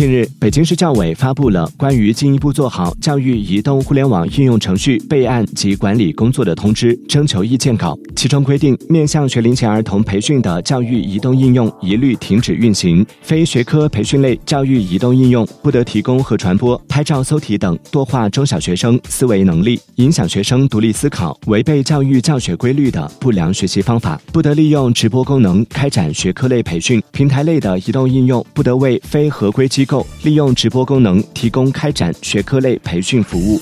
近日，北京市教委发布了关于进一步做好教育移动互联网应用程序备案及管理工作的通知征求意见稿，其中规定，面向学龄前儿童培训的教育移动应用一律停止运行；非学科培训类教育移动应用不得提供和传播拍照、搜题等多化中小学生思维能力、影响学生独立思考、违背教育教学规律的不良学习方法；不得利用直播功能开展学科类培训；平台类的移动应用不得为非合规机构利用直播功能提供开展学科类培训服务。